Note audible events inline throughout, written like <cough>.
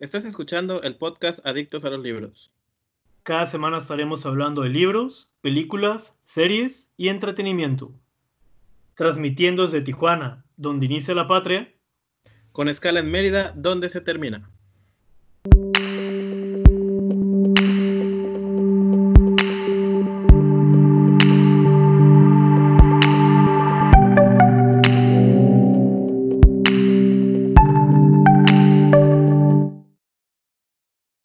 Estás escuchando el podcast Adictos a los Libros. Cada semana estaremos hablando de libros, películas, series y entretenimiento. Transmitiendo desde Tijuana, donde inicia la patria. Con escala en Mérida, donde se termina.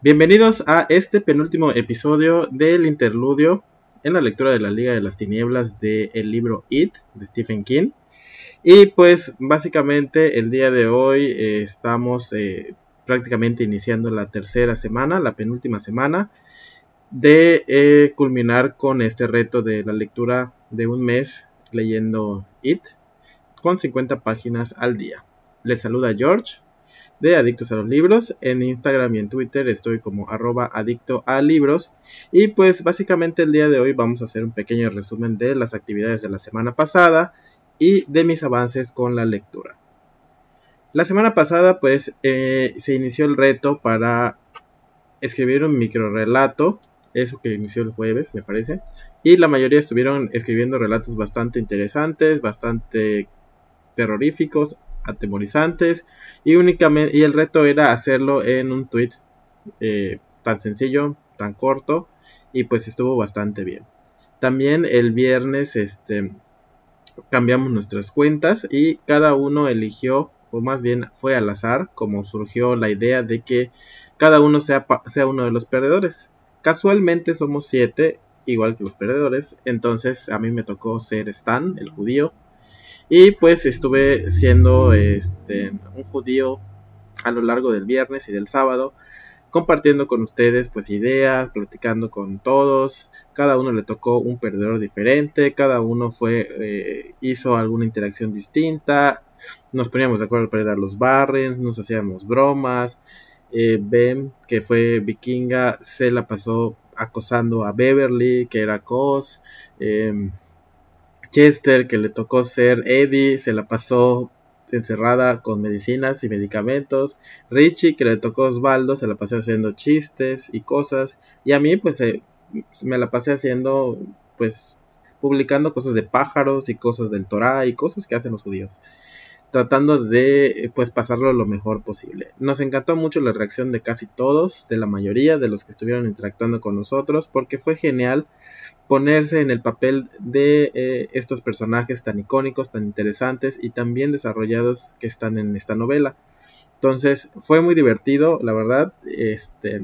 Bienvenidos a este penúltimo episodio del interludio en la lectura de la Liga de las Tinieblas del libro It de Stephen King. Y pues básicamente el día de hoy eh, estamos eh, prácticamente iniciando la tercera semana, la penúltima semana, de eh, culminar con este reto de la lectura de un mes leyendo It con 50 páginas al día. Les saluda George de Adictos a los Libros. En Instagram y en Twitter estoy como arroba adicto a libros. Y pues básicamente el día de hoy vamos a hacer un pequeño resumen de las actividades de la semana pasada y de mis avances con la lectura. La semana pasada pues eh, se inició el reto para escribir un micro relato, eso que inició el jueves me parece, y la mayoría estuvieron escribiendo relatos bastante interesantes, bastante terroríficos, atemorizantes y únicamente y el reto era hacerlo en un tweet eh, tan sencillo, tan corto y pues estuvo bastante bien. También el viernes este cambiamos nuestras cuentas y cada uno eligió o más bien fue al azar como surgió la idea de que cada uno sea, sea uno de los perdedores. Casualmente somos siete, igual que los perdedores, entonces a mí me tocó ser Stan, el judío, y pues estuve siendo este, un judío a lo largo del viernes y del sábado, compartiendo con ustedes pues ideas, platicando con todos, cada uno le tocó un perdedor diferente, cada uno fue eh, hizo alguna interacción distinta, nos poníamos de acuerdo para ir a los barrios, nos hacíamos bromas, eh, Ben, que fue vikinga, se la pasó acosando a Beverly, que era Cos, eh, Chester, que le tocó ser Eddie, se la pasó encerrada con medicinas y medicamentos. Richie, que le tocó Osvaldo, se la pasó haciendo chistes y cosas. Y a mí, pues, eh, me la pasé haciendo, pues, publicando cosas de pájaros y cosas del Torah y cosas que hacen los judíos. Tratando de, pues, pasarlo lo mejor posible. Nos encantó mucho la reacción de casi todos, de la mayoría de los que estuvieron interactuando con nosotros, porque fue genial ponerse en el papel de eh, estos personajes tan icónicos, tan interesantes y tan bien desarrollados que están en esta novela. Entonces fue muy divertido, la verdad, este,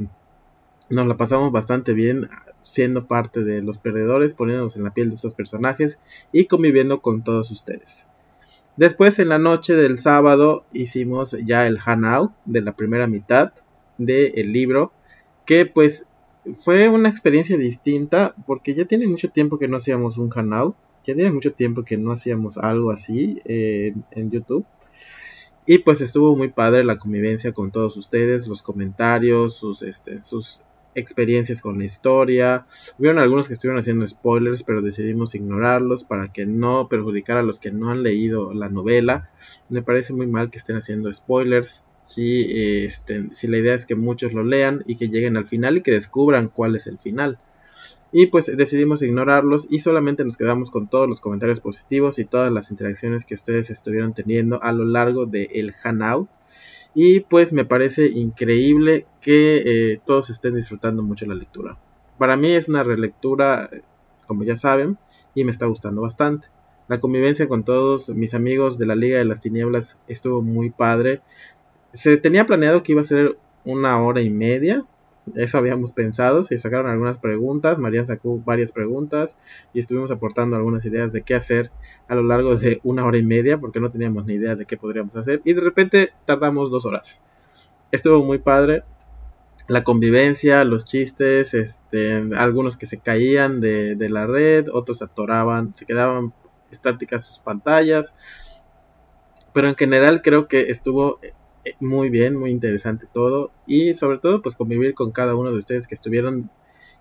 nos la pasamos bastante bien siendo parte de los perdedores, poniéndonos en la piel de estos personajes y conviviendo con todos ustedes. Después en la noche del sábado hicimos ya el hangout de la primera mitad del libro que pues fue una experiencia distinta porque ya tiene mucho tiempo que no hacíamos un canal, ya tiene mucho tiempo que no hacíamos algo así eh, en YouTube. Y pues estuvo muy padre la convivencia con todos ustedes, los comentarios, sus, este, sus experiencias con la historia. Hubieron algunos que estuvieron haciendo spoilers, pero decidimos ignorarlos para que no perjudicara a los que no han leído la novela. Me parece muy mal que estén haciendo spoilers si, este, si la idea es que muchos lo lean y que lleguen al final y que descubran cuál es el final. Y pues decidimos ignorarlos y solamente nos quedamos con todos los comentarios positivos y todas las interacciones que ustedes estuvieron teniendo a lo largo del el Hangout. Y pues me parece increíble que eh, todos estén disfrutando mucho la lectura. Para mí es una relectura, como ya saben, y me está gustando bastante. La convivencia con todos mis amigos de la Liga de las Tinieblas estuvo muy padre se tenía planeado que iba a ser una hora y media. Eso habíamos pensado. Se sacaron algunas preguntas. María sacó varias preguntas. Y estuvimos aportando algunas ideas de qué hacer a lo largo de una hora y media. Porque no teníamos ni idea de qué podríamos hacer. Y de repente tardamos dos horas. Estuvo muy padre. La convivencia, los chistes, este, algunos que se caían de, de la red, otros se atoraban, se quedaban estáticas sus pantallas. Pero en general creo que estuvo muy bien, muy interesante todo y sobre todo pues convivir con cada uno de ustedes que estuvieron,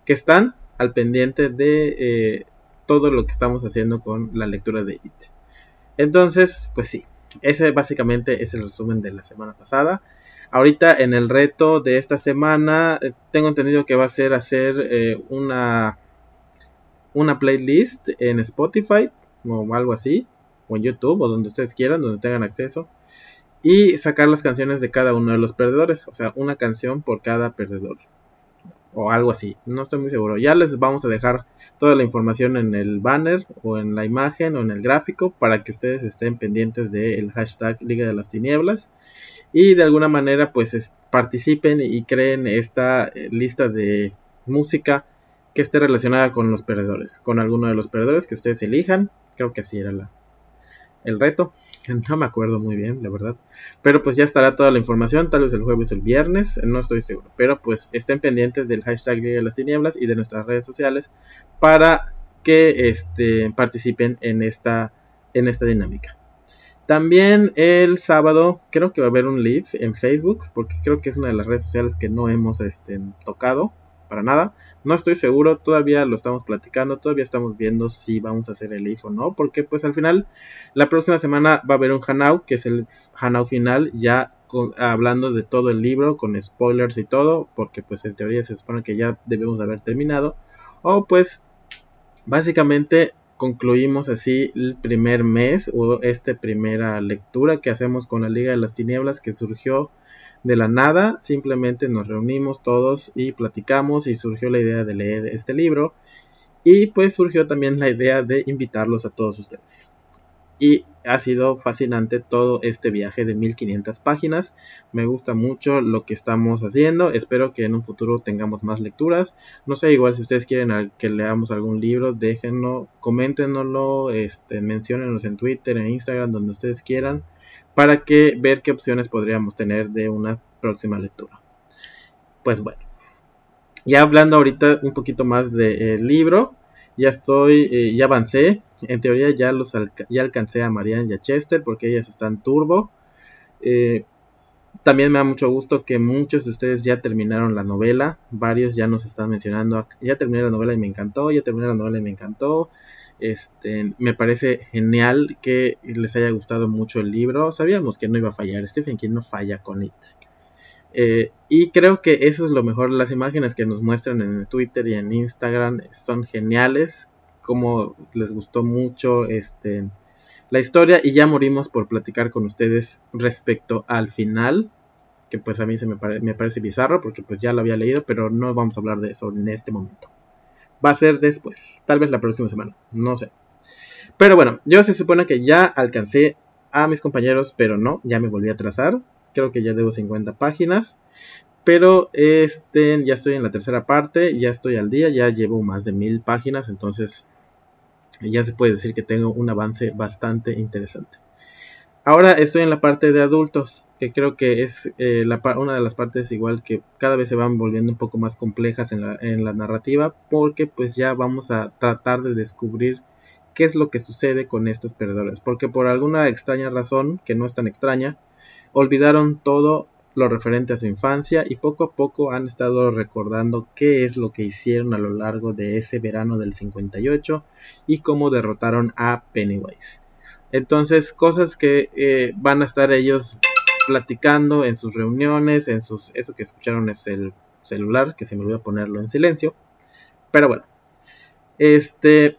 que están al pendiente de eh, todo lo que estamos haciendo con la lectura de IT. Entonces, pues sí, ese básicamente es el resumen de la semana pasada. Ahorita en el reto de esta semana eh, tengo entendido que va a ser hacer eh, una, una playlist en Spotify o algo así, o en YouTube o donde ustedes quieran, donde tengan acceso, y sacar las canciones de cada uno de los perdedores, o sea, una canción por cada perdedor o algo así, no estoy muy seguro. Ya les vamos a dejar toda la información en el banner o en la imagen o en el gráfico para que ustedes estén pendientes del hashtag Liga de las Tinieblas y de alguna manera pues participen y creen esta eh, lista de música que esté relacionada con los perdedores, con alguno de los perdedores que ustedes elijan, creo que así era la, el reto. <laughs> No me acuerdo muy bien, la verdad. Pero pues ya estará toda la información, tal vez el jueves o el viernes, no estoy seguro. Pero pues estén pendientes del hashtag de las Tinieblas y de nuestras redes sociales para que este, participen en esta, en esta dinámica. También el sábado creo que va a haber un live en Facebook, porque creo que es una de las redes sociales que no hemos este, tocado para nada. No estoy seguro, todavía lo estamos platicando, todavía estamos viendo si vamos a hacer el IF o no, porque pues al final la próxima semana va a haber un Hanau, que es el Hanau final, ya hablando de todo el libro, con spoilers y todo, porque pues en teoría se supone que ya debemos haber terminado, o pues básicamente concluimos así el primer mes o esta primera lectura que hacemos con la Liga de las Tinieblas que surgió de la nada, simplemente nos reunimos todos y platicamos y surgió la idea de leer este libro y pues surgió también la idea de invitarlos a todos ustedes. Y ha sido fascinante todo este viaje de 1500 páginas. Me gusta mucho lo que estamos haciendo. Espero que en un futuro tengamos más lecturas. No sé, igual si ustedes quieren que leamos algún libro, déjenlo, coméntenoslo, este, menciónenos en Twitter, en Instagram, donde ustedes quieran para que ver qué opciones podríamos tener de una próxima lectura. Pues bueno, ya hablando ahorita un poquito más del libro, ya estoy, eh, ya avancé, en teoría ya los ya alcancé a Marianne y a Chester porque ellas están turbo. Eh, también me da mucho gusto que muchos de ustedes ya terminaron la novela, varios ya nos están mencionando, ya terminé la novela y me encantó, ya terminé la novela y me encantó, este, me parece genial que les haya gustado mucho el libro. Sabíamos que no iba a fallar. Stephen King no falla con It. Eh, y creo que eso es lo mejor. Las imágenes que nos muestran en Twitter y en Instagram son geniales. Como les gustó mucho este, la historia. Y ya morimos por platicar con ustedes respecto al final. Que pues a mí se me, me parece bizarro porque pues ya lo había leído. Pero no vamos a hablar de eso en este momento va a ser después, tal vez la próxima semana, no sé. Pero bueno, yo se supone que ya alcancé a mis compañeros, pero no, ya me volví a trazar. Creo que ya debo 50 páginas. Pero este, ya estoy en la tercera parte, ya estoy al día, ya llevo más de mil páginas, entonces ya se puede decir que tengo un avance bastante interesante. Ahora estoy en la parte de adultos, que creo que es eh, una de las partes igual que cada vez se van volviendo un poco más complejas en la, en la narrativa, porque pues ya vamos a tratar de descubrir qué es lo que sucede con estos perdedores, porque por alguna extraña razón, que no es tan extraña, olvidaron todo lo referente a su infancia y poco a poco han estado recordando qué es lo que hicieron a lo largo de ese verano del 58 y cómo derrotaron a Pennywise. Entonces, cosas que eh, van a estar ellos platicando en sus reuniones, en sus... Eso que escucharon es el celular, que se me olvidó ponerlo en silencio. Pero bueno. Este...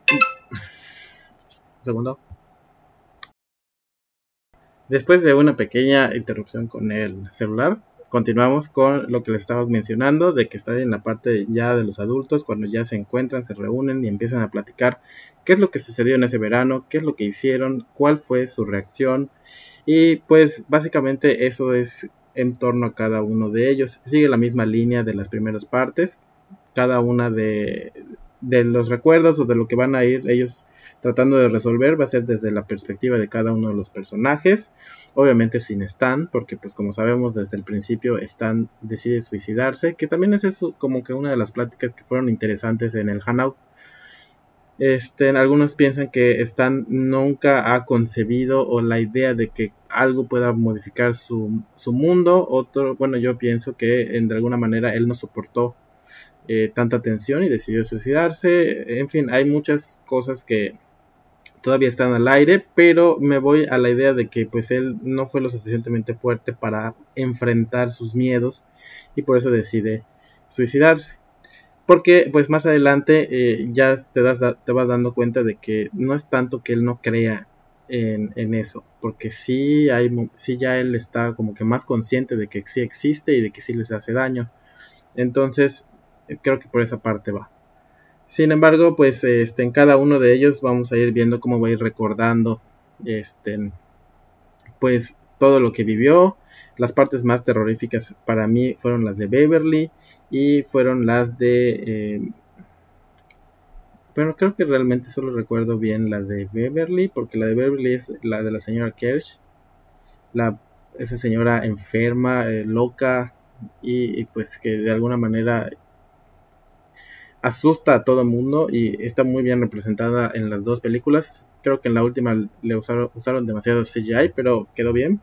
Un segundo. Después de una pequeña interrupción con el celular, continuamos con lo que les estábamos mencionando, de que está en la parte ya de los adultos, cuando ya se encuentran, se reúnen y empiezan a platicar qué es lo que sucedió en ese verano, qué es lo que hicieron, cuál fue su reacción. Y pues básicamente eso es en torno a cada uno de ellos. Sigue la misma línea de las primeras partes. Cada una de, de los recuerdos o de lo que van a ir ellos tratando de resolver va a ser desde la perspectiva de cada uno de los personajes, obviamente sin Stan, porque pues como sabemos desde el principio Stan decide suicidarse, que también es eso como que una de las pláticas que fueron interesantes en el Hanout. Este, algunos piensan que Stan nunca ha concebido o la idea de que algo pueda modificar su, su mundo. Otro, bueno, yo pienso que de alguna manera él no soportó eh, tanta tensión y decidió suicidarse. En fin, hay muchas cosas que, todavía están al aire, pero me voy a la idea de que pues él no fue lo suficientemente fuerte para enfrentar sus miedos y por eso decide suicidarse. Porque pues más adelante eh, ya te, te vas dando cuenta de que no es tanto que él no crea en, en, eso, porque sí, hay, sí ya él está como que más consciente de que sí existe y de que sí les hace daño. Entonces creo que por esa parte va. Sin embargo, pues este, en cada uno de ellos vamos a ir viendo cómo va a ir recordando este, pues todo lo que vivió. Las partes más terroríficas para mí fueron las de Beverly y fueron las de... Eh, bueno, creo que realmente solo recuerdo bien la de Beverly, porque la de Beverly es la de la señora Kersh, la, esa señora enferma, eh, loca, y, pues que de alguna manera asusta a todo el mundo y está muy bien representada en las dos películas. Creo que en la última le usaron, usaron demasiado CGI, pero quedó bien.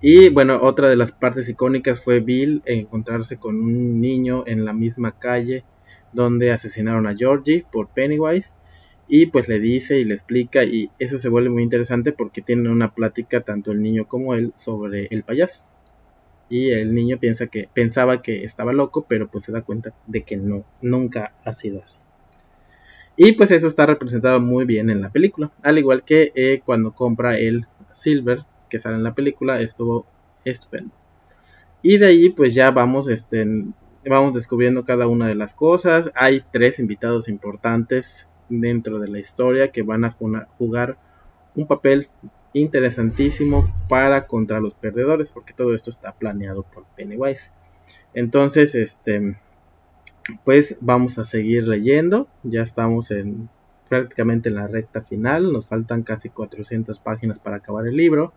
Y bueno, otra de las partes icónicas fue Bill encontrarse con un niño en la misma calle donde asesinaron a Georgie por Pennywise. Y pues le dice y le explica y eso se vuelve muy interesante porque tienen una plática tanto el niño como él sobre el payaso y el niño piensa que pensaba que estaba loco, pero pues se da cuenta de que no, nunca ha sido así. Y pues eso está representado muy bien en la película, al igual que eh, cuando compra el Silver que sale en la película, estuvo estupendo. Y de ahí pues ya vamos este vamos descubriendo cada una de las cosas. Hay tres invitados importantes dentro de la historia que van a jugar un papel interesantísimo para contra los perdedores, porque todo esto está planeado por Pennywise. Entonces, este, pues vamos a seguir leyendo. Ya estamos en prácticamente en la recta final. Nos faltan casi 400 páginas para acabar el libro.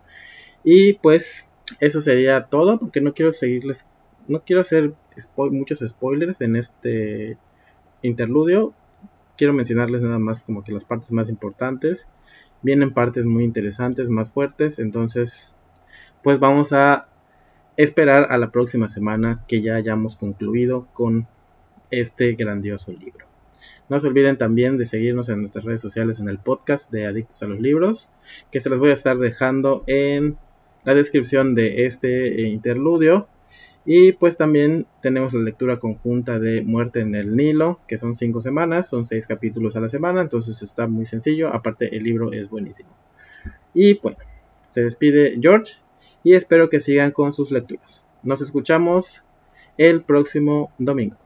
Y pues eso sería todo, porque no quiero seguirles, no quiero hacer muchos spoilers en este interludio. Quiero mencionarles nada más como que las partes más importantes vienen partes muy interesantes, más fuertes, entonces pues vamos a esperar a la próxima semana que ya hayamos concluido con este grandioso libro. No se olviden también de seguirnos en nuestras redes sociales en el podcast de Adictos a los Libros, que se los voy a estar dejando en la descripción de este eh, interludio y pues también tenemos la lectura conjunta de Muerte en el Nilo, que son cinco semanas, son seis capítulos a la semana, entonces está muy sencillo, aparte el libro es buenísimo. Y bueno, se despide George y espero que sigan con sus lecturas. Nos escuchamos el próximo domingo.